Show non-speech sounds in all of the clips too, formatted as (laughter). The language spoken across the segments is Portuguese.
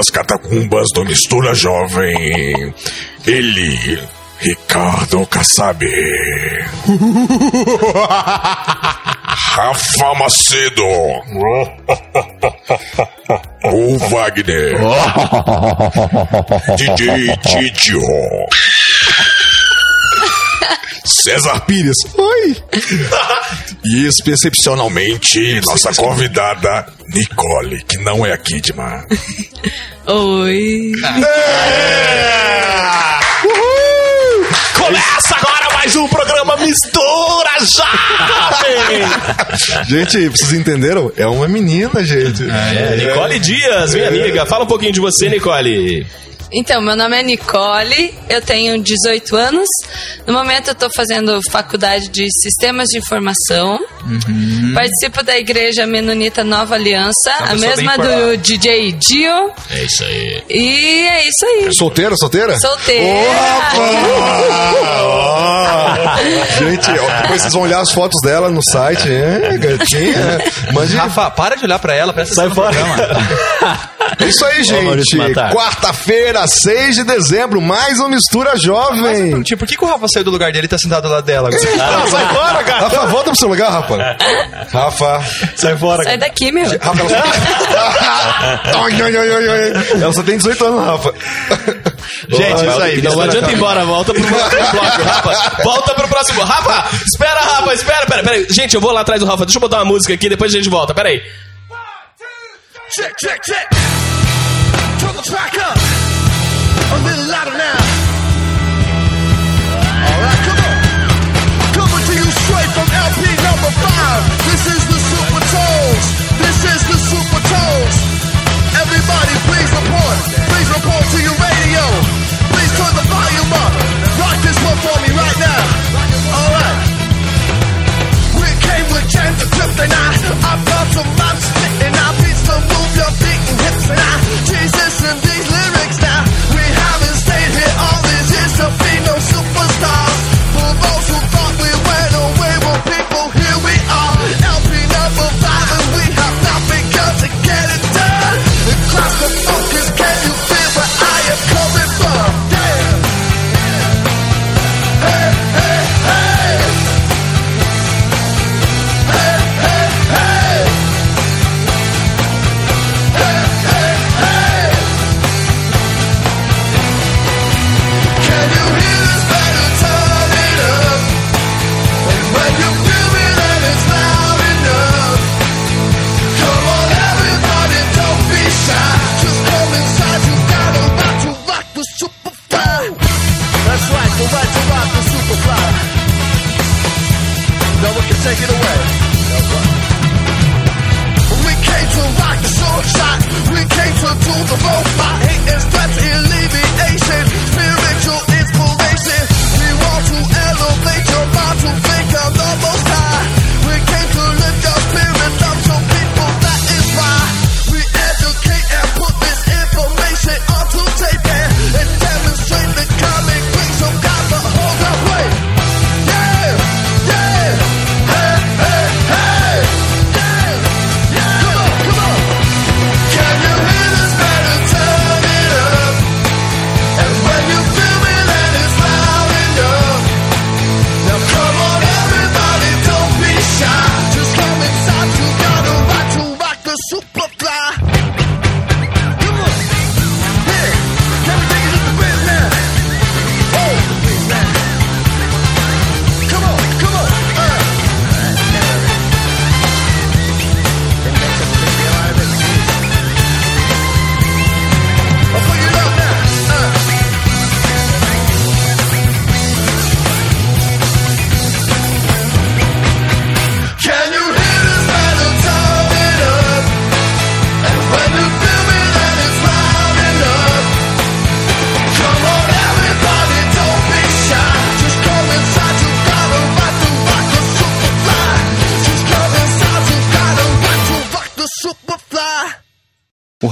das catacumbas do Mistura Jovem, ele, Ricardo Kassab. (laughs) Rafa Macedo. (laughs) o Wagner. (laughs) DJ Titio. César Pires. Oi. E excepcionalmente, nossa convidada, Nicole, que não é a Kidman. (laughs) Oi. Começa agora mais um programa Mistura Jovem! Gente, vocês entenderam? É uma menina, gente. É, Nicole Dias, minha amiga. Fala um pouquinho de você, Nicole. Então, meu nome é Nicole, eu tenho 18 anos. No momento eu estou fazendo faculdade de Sistemas de Informação. Participo da Igreja Menonita Nova Aliança, a mesma do DJ Dio. É isso aí. E é isso aí. Solteira, solteira? Solteira. (laughs) Gente, ó, depois vocês vão olhar as fotos dela no site. É, gatinha. Mande. Rafa, para de olhar pra ela, presta Sai fora. (laughs) É isso aí, gente. Quarta-feira, 6 de dezembro, mais um Mistura Jovem. Tipo, por que, que o Rafa saiu do lugar dele e tá sentado lá dela agora? Ah, sai fora, cara. Rafa, volta pro seu lugar, Rafa. Rafa. Sai fora. Sai daqui, meu. Rafa, ela... (laughs) Ai, ai, ai, ai, ai. Ela só tem 18 anos, Rafa. Gente, isso aí. Não adianta ir embora, volta pro próximo bloco, Rafa. Volta pro próximo. Rafa, espera, Rafa, espera, pera, pera. aí. Gente, eu vou lá atrás do Rafa. Deixa eu botar uma música aqui, depois a gente volta. Pera aí. Check, check, check. Track up. A little louder now. Alright, come on. Coming to you straight from LP number five. This is the Super Tones. This is the Super Tones. Everybody, please report. Please report Right, the right to rock the superfly. No one can take it away. We came to rock the short shot. We came to do the robot. Hate and stress alleviation. Spiritual inspiration. We want to elevate your mind to think of the most high. We came to lift your spirits up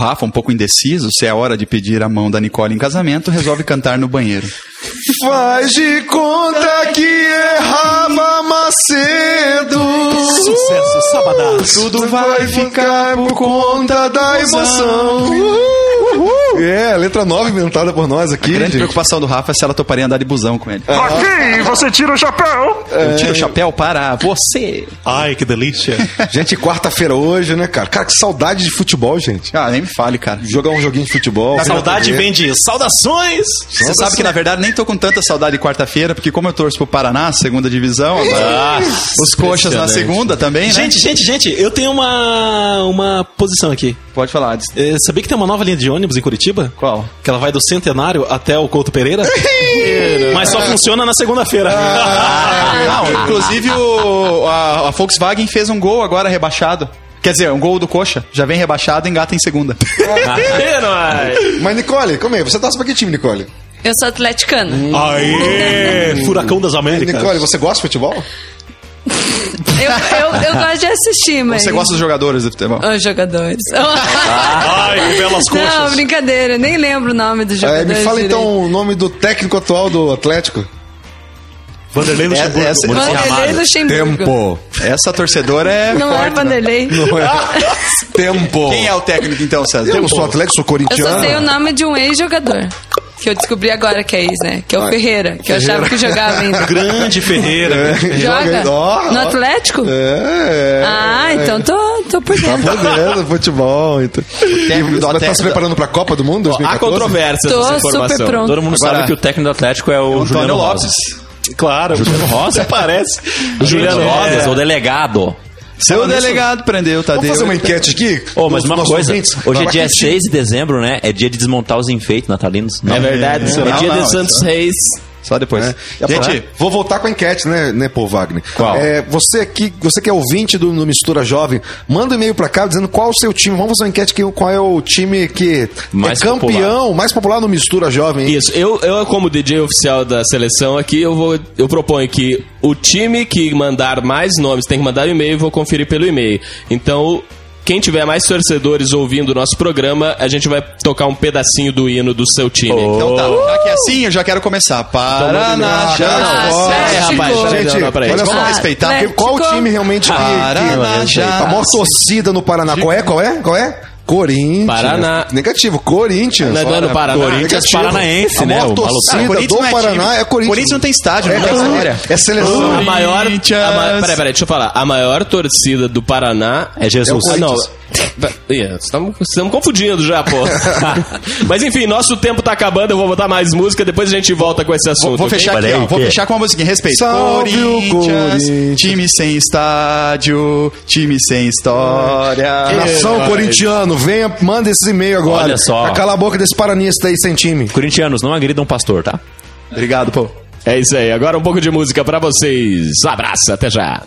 Rafa, um pouco indeciso se é hora de pedir a mão da Nicole em casamento, resolve cantar no banheiro. Faz de conta que é Rafa Macedo. Sucesso, sabadaço. Tudo vai ficar por conta da emoção. É, letra 9 inventada por nós aqui. A grande gente. preocupação do Rafa é se ela toparia andar de busão com ele. Aqui, você tira o chapéu. Eu tiro o chapéu para você. Ai, que delícia. (laughs) Gente, quarta-feira hoje, né, cara? Cara, que saudade de futebol, gente. Ah, nem me fale, cara. Jogar um joguinho de futebol. A saudade vem de saudações. Você sabe que, na verdade, nem tô com tanta saudade de quarta-feira, porque como eu torço pro Paraná, segunda divisão, agora os coxas na segunda também, né? Gente, gente, gente, eu tenho uma, uma posição aqui. Pode falar. É, sabia que tem uma nova linha de ônibus em Curitiba? Qual? Que ela vai do Centenário até o Couto Pereira? (laughs) Mas só funciona na segunda-feira. Ah, não, inclusive o, a, a Volkswagen fez um gol agora rebaixado. Quer dizer, um gol do coxa. Já vem rebaixado e engata em segunda. (laughs) Mas, Nicole, como é? Você torce pra que time, Nicole? Eu sou atleticana. Aê! Furacão das Américas. Nicole, você gosta de futebol? Eu, eu, eu gosto de assistir, mas. Você gosta dos jogadores de futebol? Os jogadores. Ai, que belas coxas. Não, brincadeira. Nem lembro o nome dos É, jogadores. me fala direito. então o nome do técnico atual do Atlético. Vanderlei Luxemburgo. essa- Maurício Vanderlei. Luxemburgo. Essa torcedora é. Não é forte, né? Vanderlei. Não é? Tempo. Quem é o técnico então, César? Eu não sou Atlético, sou Eu só corintiano. sei o nome de um ex-jogador. Que eu descobri agora que é ex, né? Que é o Ferreira. Que eu achava que jogava ainda. Grande Ferreira. Joga? ainda. Ó, No. Atlético? É. Ah, então tô, tô por Tá dentro. podendo, futebol. Então. técnico E do Você tá se preparando pra Copa do Mundo Há 2014? controvérsias Tô super informação. pronto. Todo mundo Agora- sabe que o técnico do Atlético é o Antônio Juliano Lopes. Rosas. Claro. Juliano Rosa. Parece. O Juliano Gente, Rosas, é. o delegado. Seu delegado prendeu Tadeu. Vamos fazer uma enquete aqui? Ô, mas uma coisa, ouvintes? hoje é dia que 6 de dezembro, né? É dia de desmontar os enfeites natalinos. Não. É verdade, É, é, não, dia não, de Santos Reis. Só depois. É. Gente, vou voltar com a enquete, né, né, Paul Wagner? Qual? É, você aqui, você que é ouvinte do, do Mistura Jovem, manda um e-mail pra cá dizendo qual o seu time. Vamos fazer uma enquete aqui, qual é o time que Mais é campeão, mais popular no Mistura Jovem. hein? Isso, eu, eu como DJ oficial da seleção aqui, eu vou eu proponho que o time que mandar mais nomes tem que mandar um e-mail e vou conferir pelo e-mail. Então, quem tiver mais torcedores ouvindo o nosso programa, a gente vai tocar um pedacinho do hino do seu time. então tá. Já que é assim, eu já quero começar. Paraná, fora. É, rapaz, Gente, não, olha só, respeitar. Atlético. Qual o time realmente que, Paraná, que já a maior torcida no Paraná? Qual é? Qual é? Qual é? Corinthians. Paraná. Negativo, Corinthians. Não é do ano Paraná? Corinthians Negativo. Paranaense, a né? maior O torcida. Corinthians do não é Paraná time. é Corinthians. Corinthians não tem estádio, é, não tem história. é seleção. A maior. A ma... Peraí, peraí, deixa eu falar. A maior torcida do Paraná É Jesus. Ah, não. Estamos estamos confundindo já, pô. (laughs) Mas enfim, nosso tempo tá acabando. Eu vou botar mais música. Depois a gente volta com esse assunto. Vou, vou fechar aqui, Olha aí, ó. Vou que- fechar com uma musiquinha. Respeito. Salve o Corinthians. time sem estádio, time sem história. Nação corintiano, venha, manda esses e-mails agora. Olha só. Pra calar a boca desse paranista aí sem time. Corintianos, não agridam pastor, tá? Obrigado, pô. É isso aí. Agora um pouco de música pra vocês. Abraço, até já.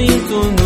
Eu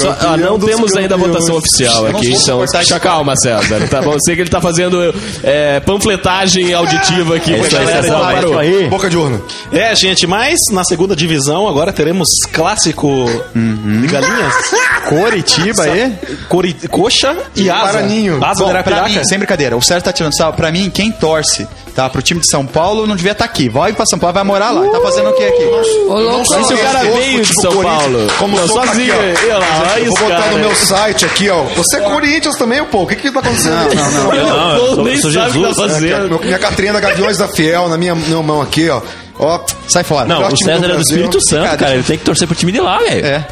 só. ah, não temos ainda a votação oficial aqui, então. Deixa calma, César. Tá bom? Eu sei que ele tá fazendo é, panfletagem auditiva aqui aí, galera, César, então é parou. aí. Boca de urna. É, gente, mas na segunda divisão agora teremos clássico de galinhas. (laughs) Coritiba aí. Cori, coxa e asa. Guaraninho. Asa Bom, Arapiraca. mim, sem brincadeira, o Sérgio tá tirando sal. Pra mim, quem torce tá, pro time de São Paulo não devia estar aqui. Vai pra São Paulo, vai morar lá. Tá fazendo o que aqui? Ô, louco. Se o cara Tipo veio de São Corinthians, Paulo, como não, sou sozinho, aqui, ó. eu lá, Vou botar cara. no meu site aqui, ó. Você é Corinthians também, pô. O que que tá acontecendo? Não, não, Eu Não, eu sou- nem sou Jesus. tá fazendo. minha carteirinha da Gaviões da Fiel na minha, minha mão aqui, ó. Ó, Sai fora. Não, o César do é do. Espírito Santo, Cara, cara. Ele tem que torcer pro time de lá, velho. É.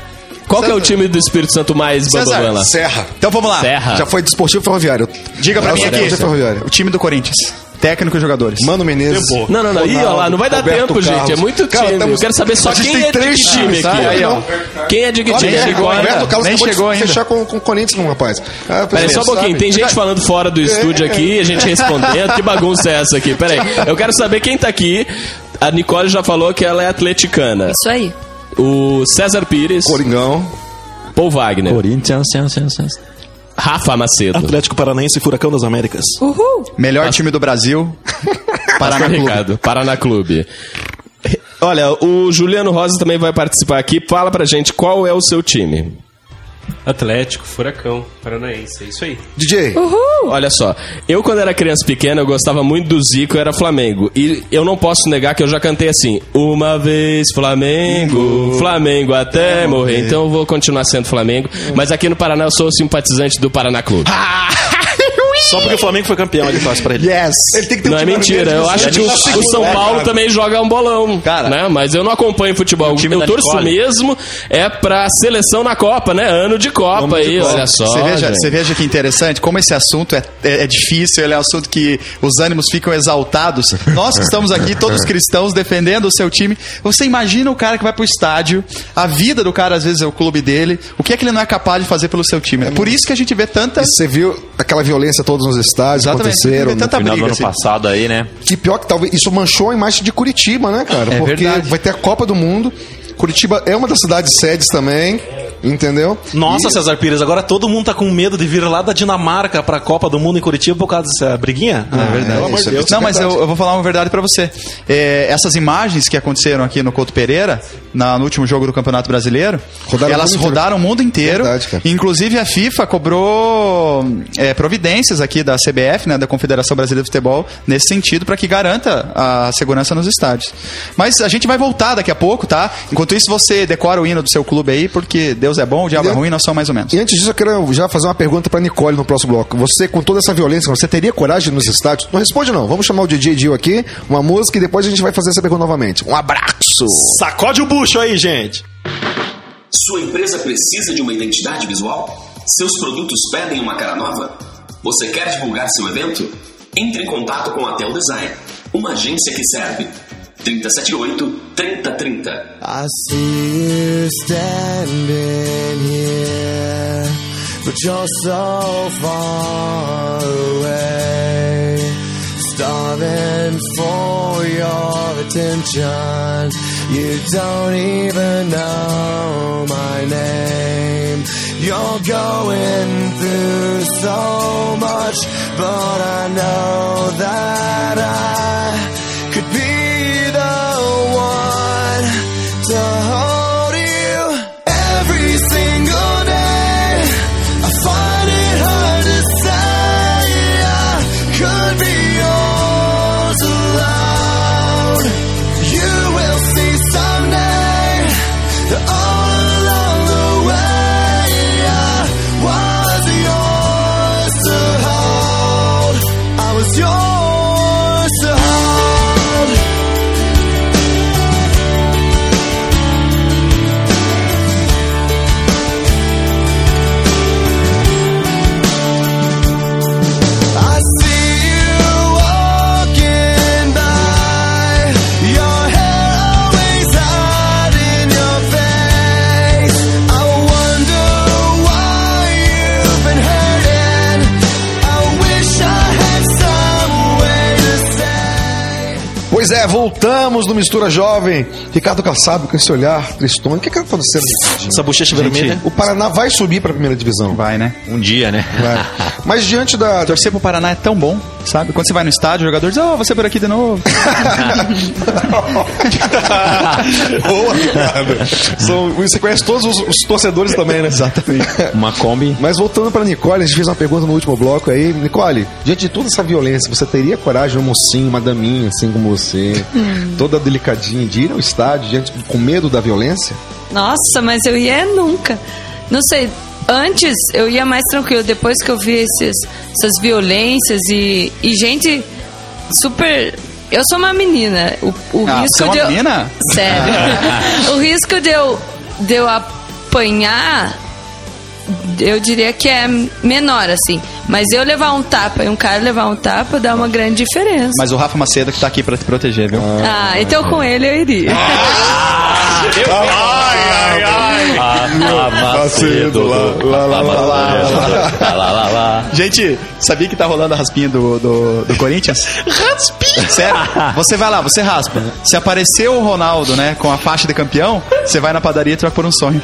Qual que é o time do Espírito Santo mais César, bambambam lá? Serra. Então vamos lá. Serra. Já foi desportivo ferroviário. Diga pra mim aqui. Ferroviário. O time do Corinthians. Técnico e jogadores. Mano Menezes. Tempo. Não, não, não. Ih, olha lá, não vai dar Roberto tempo, gente. É Carlos. muito Cara, time. temos- Eu quero saber só quem é de que três time times, aqui. tá? Aí, ó. Quem é de que time? nem aqui? chegou Qual é? Roberto Carlos Nem chegou de ainda. fechar com, com o Corinthians, não, rapaz. Ah, Peraí, só um pouquinho. sabe. Tem gente falando fora do estúdio aqui, a gente respondendo. Que bagunça é essa aqui? Peraí. Eu quero saber quem tá aqui. A Nicole já falou que ela é atleticana. Isso aí. O César Pires, Coringão. Paul Wagner, Corinthians. Rafa Macedo. Atlético Paranaense e Furacão das Américas. Uhul. Melhor time do Brasil. Paraná Clube. Ricardo, Paraná Clube. Olha, o Juliano Rosa também vai participar aqui. Fala pra gente qual é o seu time. Atlético, Furacão, Paranaense, é isso aí. DJ. Olha só, eu quando era criança pequena, eu gostava muito do Zico, eu era Flamengo. E eu não posso negar que eu já cantei assim: Uma vez Flamengo, Flamengo até morrer. Então eu vou continuar sendo Flamengo. Mas aqui no Paraná eu sou simpatizante do Paraná Clube. Só porque o Flamengo foi campeão, ele torce pra ele. Yes. Ele tem que ter Não um é time mentira, eu mesmo, acho que o, o São né, Paulo cara? também joga um bolão. Cara. né? Mas eu não acompanho futebol. time Eu torço Nicole. mesmo é pra seleção na Copa, né? Ano de Copa aí, olha só. Você veja, gente. você veja que interessante como esse assunto é, é, é difícil, ele é um assunto que os ânimos ficam exaltados. Nós que estamos aqui, todos cristãos, defendendo o seu time. Você imagina o cara que vai pro estádio, a vida do cara às vezes é o clube dele, o que é que ele não é capaz de fazer pelo seu time. É por isso que a gente vê tanta. E você viu aquela violência todos nos estádios Exatamente, aconteceram. tanta Final do briga ano assim. passado aí, né? Que pior que talvez isso manchou a imagem de Curitiba, né, cara? É Porque verdade. vai ter a Copa do Mundo. Curitiba é uma das cidades sedes também, entendeu? Nossa, E- César Pires, agora todo mundo tá com medo de vir lá da Dinamarca pra Copa do Mundo em Curitiba por causa dessa briguinha? É verdade. Pelo amor de Deus. Não, mas eu, eu vou falar uma verdade pra você. É, essas imagens que aconteceram aqui no Couto Pereira, na- no último jogo do Campeonato Brasileiro, Rodaram o elas mundo inteiro. rodaram o mundo inteiro. Verdade, cara. Inclusive a FIFA cobrou é, providências aqui da CBF, né, da Confederação Brasileira de Futebol, nesse sentido, para que garanta a segurança nos estádios. Mas a gente vai voltar daqui a pouco, tá? Enquanto isso, você decora o hino do seu clube aí, porque Deus é bom, o diabo é ruim, nós somos mais ou menos. E antes disso, eu quero já fazer uma pergunta pra Nicole no próximo bloco. Você, com toda essa violência, você teria coragem nos estádios? Não responde, não. Vamos chamar o DJ Dio aqui, uma música, e depois a gente vai fazer essa pergunta novamente. Um abraço! Sacode o bucho aí, gente. Sua empresa precisa de uma identidade visual? Seus produtos pedem uma cara nova? Você quer divulgar seu evento? Entre em contato com a Tel Design, uma agência que serve. 378-3030. I see you standing here, but you're so far away. Starving for your attention. You don't even know my name. You're going through so much, but I know that Pois é, voltamos no Mistura Jovem. Ricardo Kassab com esse olhar tristão. O que está acontecendo? Essa bochecha vermelha. O Paraná vai subir para a primeira divisão. Vai, né? Um dia, né? Vai. (laughs) Mas diante da. Torcer pro Paraná é tão bom, sabe? Quando você vai no estádio, o jogador diz, ó, você por aqui de novo. (laughs) Boa, Ricardo. São, você conhece todos os, os torcedores também, né? Exatamente. Uma Kombi. Mas voltando para Nicole, a gente fez uma pergunta no último bloco aí. Nicole, diante de toda essa violência, você teria coragem, um mocinho, uma daminha, assim como você, toda delicadinha, de ir ao estádio diante, com medo da violência? Nossa, mas eu ia nunca. Não sei, antes eu ia mais tranquilo, depois que eu vi esses, essas violências e, e gente super. Eu sou uma menina. O, o Ah, risco você é uma de eu. menina? Sério. (laughs) o risco de eu, de eu apanhar, eu diria que é menor, assim. Mas eu levar um tapa e um cara levar um tapa dá uma grande diferença. Mas o Rafa Macedo que tá aqui pra te proteger, viu? Ah, ah então com ele eu iria. Ah, eu... ai, ai, ai. Rafa tá Macedo. Lá, lá, lá, tá tá lá, lá, lá, Gente, sabia que tá rolando a raspinha do, do, do Corinthians? raspinha! Sério? Você vai lá, você raspa. Se apareceu o Ronaldo, né, com a faixa de campeão, você vai na padaria e troca por um sonho.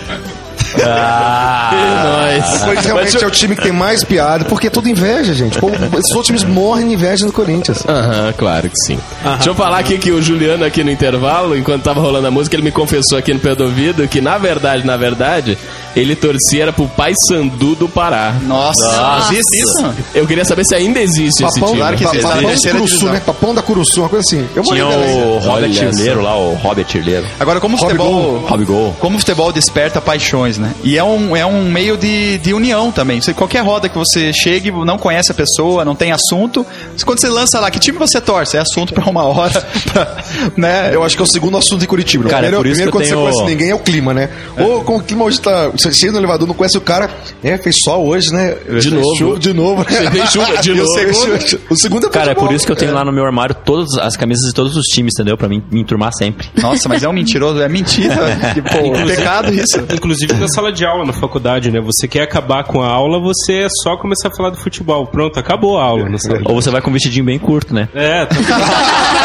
O Corinthians realmente é o time que tem mais piada, porque é tudo inveja, gente. Pô, esses outros times morrem de inveja do Corinthians. Aham, claro que sim. Deixa eu falar aqui que o Juliano aqui no intervalo, enquanto tava rolando a música, ele me confessou aqui no pé do ouvido que na verdade, na verdade, ele torcia era pro Pai Sandu do Pará. Nossa, existe isso? Eu queria saber se ainda existe esse Papão, time. Claro que existe. papão da Curuçu, né? Papão da Curuçu, uma coisa assim. Eu Tinha o Robert Tirleiro lá, o Robert Tirleiro. Agora, como o futebol... Gol. Como o futebol desperta paixões, né? E é um, é um meio de, de união também. Você, qualquer roda que você chegue, não conhece a pessoa, não tem assunto. Quando você lança lá, que time você torce? É assunto pra uma hora. (laughs) pra- né? Eu acho que é o segundo assunto em Curitiba. Cara, é primeiro, por isso primeiro que eu quando tenho- você conhece ninguém é o clima, né? Ou com o clima hoje tá. Você chega no elevador, não conhece o cara. É, fez sol hoje, né? De Fez novo. Chuva, de novo. né? Fez chuva de (laughs) E o novo. segundo- O segundo é Cara, é por isso que eu tenho lá no meu armário todas as camisas de todos os times, entendeu? Pra mim me enturmar sempre. Nossa, mas é um mentiroso, é mentira. (laughs) Tipo, pecado isso. Inclusive na sala de aula na faculdade, né? Você quer acabar com a aula, você é só começar a falar do futebol. Pronto, acabou a aula na sala de Ou você vai com um vestidinho bem curto, né? É, tá (laughs)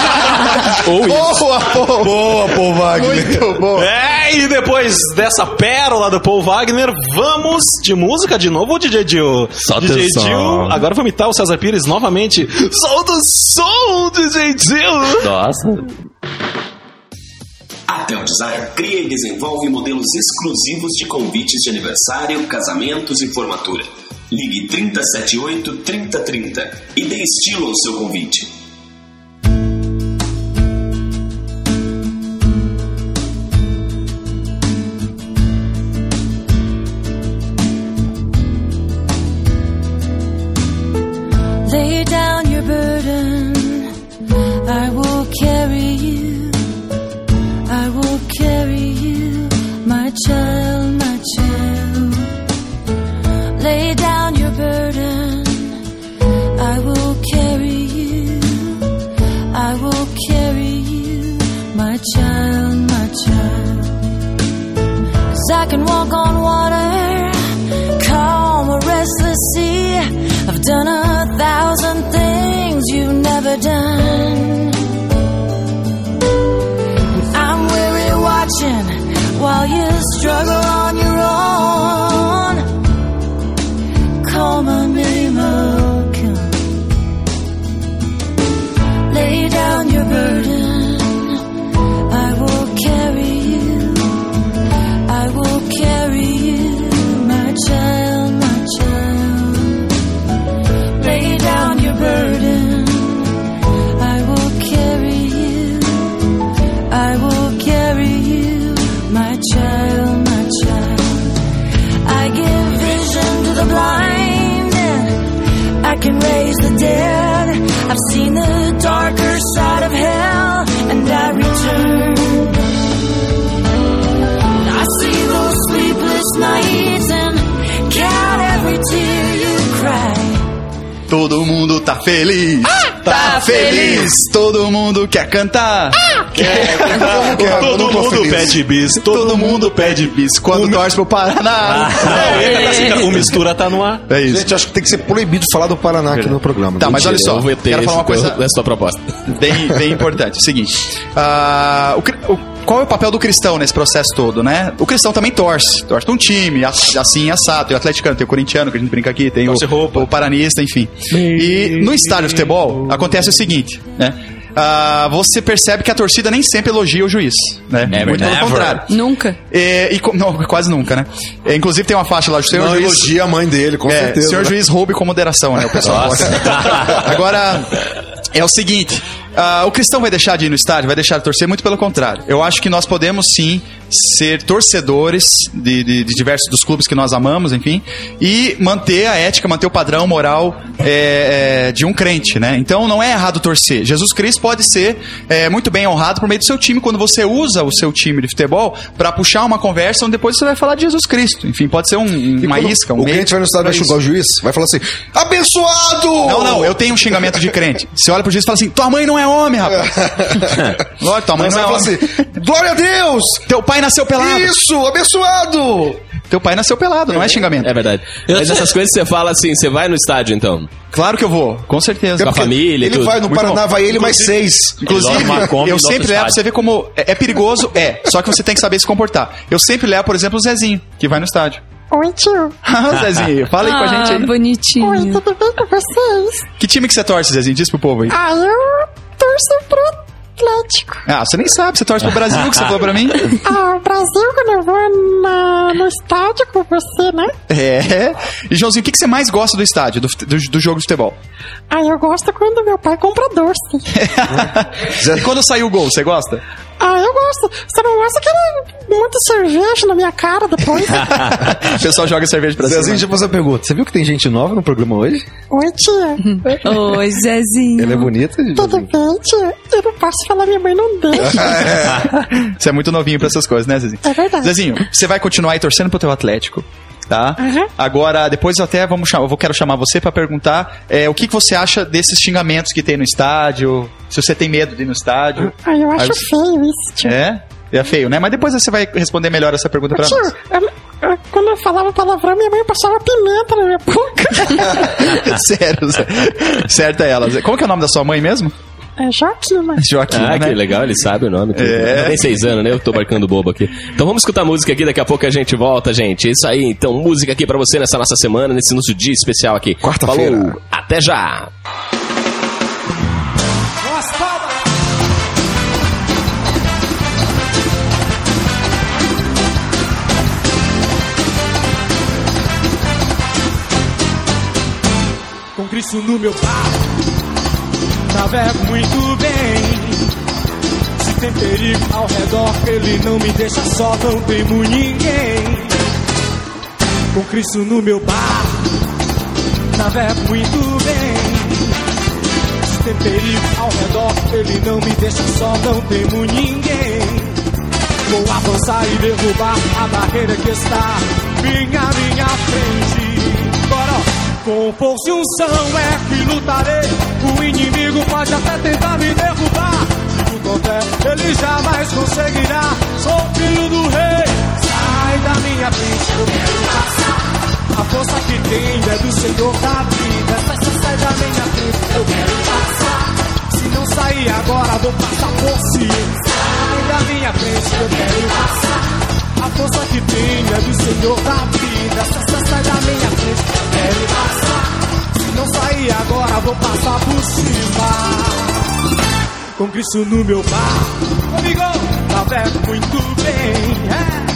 Ou isso. Boa, boa, boa, Paul Wagner. Muito bom. É, e depois dessa pérola do Paul Wagner, vamos de música de novo, DJ Dil? Só DJ atenção. Dil, agora vou imitar o César Pires novamente. Solta o som, DJ Dil! Nossa. A Tel Design cria e desenvolve modelos exclusivos de convites de aniversário, casamentos e formatura. Ligue 3078 3030 e dê estilo ao seu convite. Walk on water, dead. I've seen the darker side of hell, Todo mundo tá feliz. Tá tá feliz. Todo mundo quer cantar. Todo mundo pede bis, todo mundo pede bis. Quando torce pro Paraná. Ele tá assim, o mistura tá no ar. É isso. Gente, acho que tem que ser proibido falar do Paraná aqui no programa. Tá, mas olha só. Quero falar uma coisa da sua proposta. bem, bem importante. Seguinte. ah, o cri- o- qual é o papel do cristão nesse processo todo, né? O cristão também torce. Torce pra um time, as- assim, assado. Tem o atleticano, tem o corintiano, que a gente brinca aqui, tem o, roupa. o paranista, enfim. E no estádio de futebol, acontece o seguinte, né? Ah, você percebe que a torcida nem sempre elogia o juiz, né? Muito pelo contrário. Nunca. É, e co- não, quase nunca, né? É, inclusive tem uma faixa lá do senhor Não juiz. elogia a mãe dele, com É, certeza. senhor né? juiz roube com moderação, né? O pessoal gosta. (laughs) Agora, é o seguinte: ah, o cristão vai deixar de ir no estádio, vai deixar de torcer, muito pelo contrário. Eu acho que nós podemos sim ser torcedores de, de- de diversos dos clubes que nós amamos, enfim, e manter a ética, manter o padrão moral é, é, de um crente, né? Então não é errado torcer. Jesus Cristo pode ser é, muito bem honrado por meio do seu time quando você usa o seu time de futebol para puxar uma conversa onde depois você vai falar de Jesus Cristo. Enfim, pode ser um, uma isca, um O cliente vai no vai isso. xingar o juiz, vai falar assim: abençoado! Não, não, eu tenho um xingamento de crente. (laughs) Você olha pro juiz e fala assim: tua mãe não é homem, rapaz. (laughs) Lógico, tua mãe Mas não é homem. assim: glória a Deus! Teu pai nasceu pelado. Isso, abençoado! Teu pai nasceu pelado, não é xingamento. É verdade. Mas essas coisas você fala assim, você vai no estádio então? Claro que eu vou, com certeza. Com a família Ele tudo. vai no Muito Paraná, bom. vai ele mais seis. Inclusive, eu sempre levo, estádio. você vê como é, é perigoso, é. Só que você tem que saber se comportar. Eu sempre levo, por exemplo, o Zezinho, que vai no estádio. Oi, tio. (laughs) Ah, Zezinho, fala aí com a gente Ah, aí. bonitinho. Oi, tudo bem com vocês? Que time que você torce, Zezinho? Diz pro povo aí. Ah, eu torço pro Atlético. Ah, você nem sabe, você torce pro Brasil, que você falou pra mim. (laughs) Ah, o Brasil, quando eu vou na- no estádio com você, né? É. E, Joãozinho, o que que você mais gosta do estádio, do, do, do jogo de futebol? Ah, eu gosto quando meu pai compra doce. (laughs) E quando sai o gol, você gosta? Ah, eu gosto. Você não gosta que ele muita cerveja na minha cara depois? (laughs) o pessoal joga cerveja pra Zezinho, cima. deixa eu fazer uma pergunta. Você viu que tem gente nova no programa hoje? Oi, tia. Oi, Zezinho. Ela é bonita? Tudo Zezinho? bem, tia? Eu não posso falar, minha mãe não deixa. (laughs) Você é muito novinho pra essas coisas, né, Zezinho? É verdade. Zezinho, você vai continuar aí torcendo pro teu Atlético. Tá? Uhum. Agora, depois até vamos chamar, eu vou quero chamar você pra perguntar é, o que, que você acha desses xingamentos que tem no estádio, se você tem medo de ir no estádio. Ah, eu acho você- feio isso, tio. É? É feio, né? Mas depois você vai responder melhor essa pergunta pra Tio, nós. eu- eu- quando eu falava palavrão, minha mãe passava pimenta na minha boca. (laughs) Sério, (laughs) Zé. certo é ela. Como que é o nome da sua mãe mesmo? É Joaquina. Joaquim, Ah, né? que legal, ele sabe o nome. É. Tem seis anos, né? Eu tô marcando bobo aqui. Então vamos escutar música aqui, daqui a pouco a gente volta, gente. É Isso aí, então, música aqui pra você nessa nossa semana, nesse nosso dia especial aqui. Quarta-feira. Falou, até já! Com Cristo no meu barco, navego muito bem. Se tem perigo ao redor, Ele não me deixa só, não temo ninguém. Com Cristo no meu barco, navego muito bem. Se tem perigo ao redor, Ele não me deixa só, não temo ninguém. Vou avançar e derrubar a barreira que está minha, minha frente. Bora! Com força e unção é que lutarei. Pode até tentar me derrubar. Se couber, ele jamais conseguirá. Sou filho do rei. Sai da minha frente, eu quero passar. A força que tenho é do Senhor da vida. Sai, sai da minha frente, eu quero passar. Se não sair agora, vou passar por cima. Sai da minha frente, eu quero passar. A força que tenho é do Senhor da vida. Vou passar por cima. Com Cristo no meu bar, comigo, navego muito bem. É.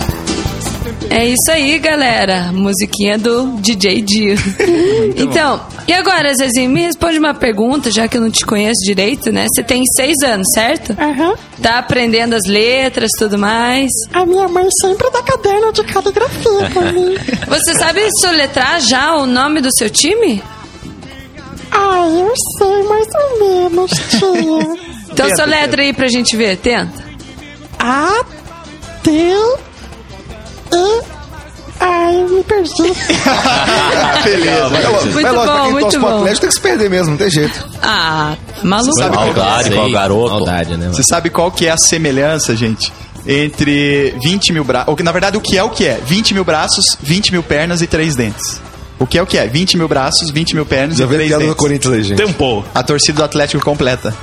É isso aí, galera. Musiquinha do DJ Dio. (laughs) então, e agora, Zezinho, me responde uma pergunta, já que eu não te conheço direito, né? Você tem seis anos, certo? Aham. Tá aprendendo as letras tudo mais. A minha mãe sempre dá caderno de caligrafia pra (laughs) mim. Você sabe soletrar já o nome do seu time? Ah, eu sei mais ou menos, tia. (laughs) Então Tenta, soletra aí pra gente ver, tenta. A, T, E. Ai, eu me perdi. (laughs) Beleza. Mas, Muito mas lógico, pra bom, quem muito bom. Atlético tem que se perder mesmo, não tem jeito. Ah, maluco. Sabe qual- Maldade o garoto. Maldade, né? Você sabe qual que é a semelhança, gente? Entre 20 mil braços. Na verdade, o que é o que é? 20 mil braços, 20 mil pernas e 3 dentes. O que é o que é? 20 mil braços, 20 mil pernas Já e veio 3 piada no dentes. Corinthians aí, gente. Tempo. A torcida do Atlético completa.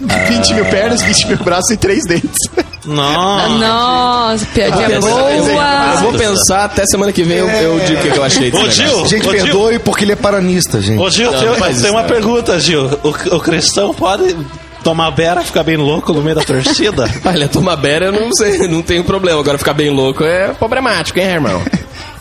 20 mil pernas, 20 mil braços e 3 dentes. Não. Nossa, piadinha Eu boa. vou pensar até semana que vem eu, eu digo o que que eu achei desse Ô. Gil. Gente, Ô, Gil. perdoe porque ele é paranista, gente. Ô, Gil, Não, tem, não faz tem isso, uma não. pergunta, Gil. O, o cristão pode tomar beira e ficar bem louco no meio da torcida? (laughs) Olha, tomar beira eu não sei, não tenho problema. Agora ficar bem louco é problemático, hein, irmão?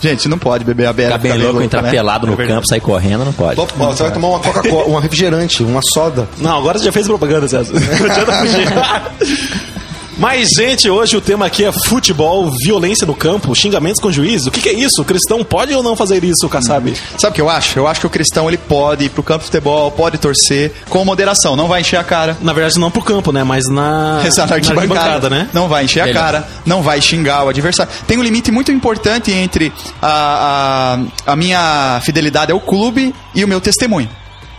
Gente, não pode beber a beira. Ficar bem ficar louco, entrar né? pelado no campo, sair correndo, não pode. Top, Você vai tomar uma Coca-Cola, uma refrigerante, uma soda. Não, agora você já fez propaganda, César. Não adianta fugir. (laughs) Mas, gente, hoje o tema aqui é futebol, violência no campo, xingamentos com juiz. O que, que é isso? O cristão pode ou não fazer isso, Kassab? Sabe o que eu acho? Eu acho que o cristão ele pode ir pro campo de futebol, pode torcer com moderação, não vai encher a cara. Na verdade, não pro campo, né? Mas na, (laughs) Essa na arquibancada, né? Não vai encher a cara, não vai xingar o adversário. Tem um limite muito importante entre a, a, a minha fidelidade ao clube e o meu testemunho.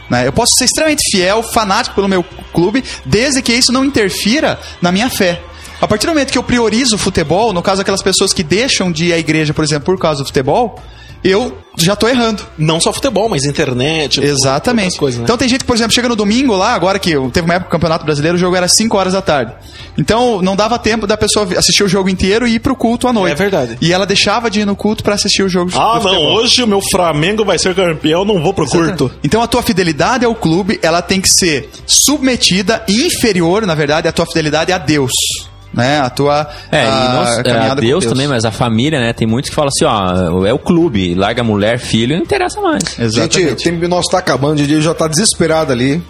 né? Eu posso ser extremamente fiel, fanático pelo meu clube, desde que isso não interfira na minha fé. A partir do momento que eu priorizo o futebol, no caso aquelas pessoas que deixam de ir à igreja, por exemplo, por causa do futebol, eu já tô errando. Não só futebol, mas internet. Exatamente. Coisas, né? Então tem gente que, por exemplo, chega no domingo lá, agora que teve uma época do Campeonato Brasileiro, o jogo era 5 horas da tarde. Então não dava tempo da pessoa assistir o jogo inteiro e ir pro culto à noite. É verdade. E ela deixava de ir no culto pra assistir o jogo Ah, não, hoje o meu Flamengo vai ser campeão, não vou pro curto. Então a tua fidelidade ao clube, ela tem que ser submetida e inferior, na verdade, à tua fidelidade a Deus. Né? A tua É, e a não, é, a com Deus também, mas a família, né? Tem muitos que falam assim, ó, é o clube, larga mulher, filho, não interessa mais. Exatamente. Gente, o tempo nosso tá acabando, o Didi já tá desesperado ali.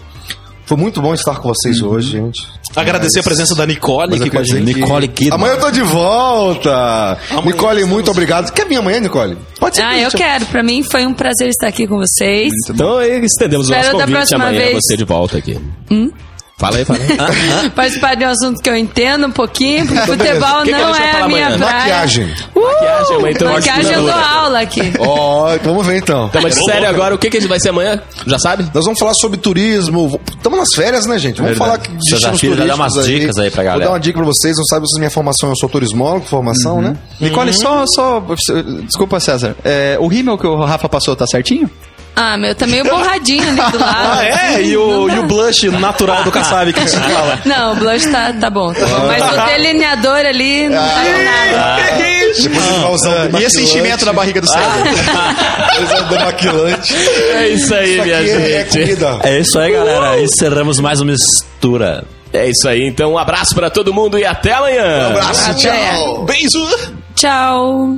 Foi muito bom estar com vocês hoje, gente. Agradecer a presença da Nicole Mas eu aqui com a quero dizer gente. que- Nicole Kidman. Amanhã eu tô de volta! Nicole, muito obrigado. Quer vir amanhã, Nicole? Pode ser. Ah, que eu quero. Pra mim foi um prazer estar aqui com vocês. Então estendemos o nosso convite amanhã vez. você de volta aqui. Hum? Fala aí, fala aí. (laughs) Participar de um assunto que eu entendo um pouquinho, porque (laughs) futebol que que a não gente vai é a minha amanhã? praia. Maquiagem. Uh, Maquiagem, uma maquiagem eu dou aula aqui. (laughs) Ó, vamos ver então. Então, mas sério agora, o que, que vai ser amanhã? Já sabe? Nós vamos falar sobre turismo. Estamos nas férias, né, gente? Vamos Verdade. falar de Seu destinos já dá umas turísticos dicas aí pra galera. Vou dar uma dica pra vocês. Não sabe se minha formação, eu sou turismólogo, formação, né? Nicole, só, só. Desculpa, César. É, o rímel que o Rafa passou tá certinho? Ah, meu, tá meio borradinho ali do lado. Ah, é? E o, e o blush natural do Kassab que a (laughs) gente fala. Não, o blush tá, tá bom, tá bom. Mas o delineador ali não tá com nada. Depois ele vai usar um E esse enchimento na barriga do usar um (laughs) demaquilante. É isso aí, Isso minha é, é gente. comida. É isso aí, galera. Encerramos mais uma mistura. É isso aí, então um abraço pra todo mundo e até amanhã. Abraço, Até. tchau. Beijo! Tchau.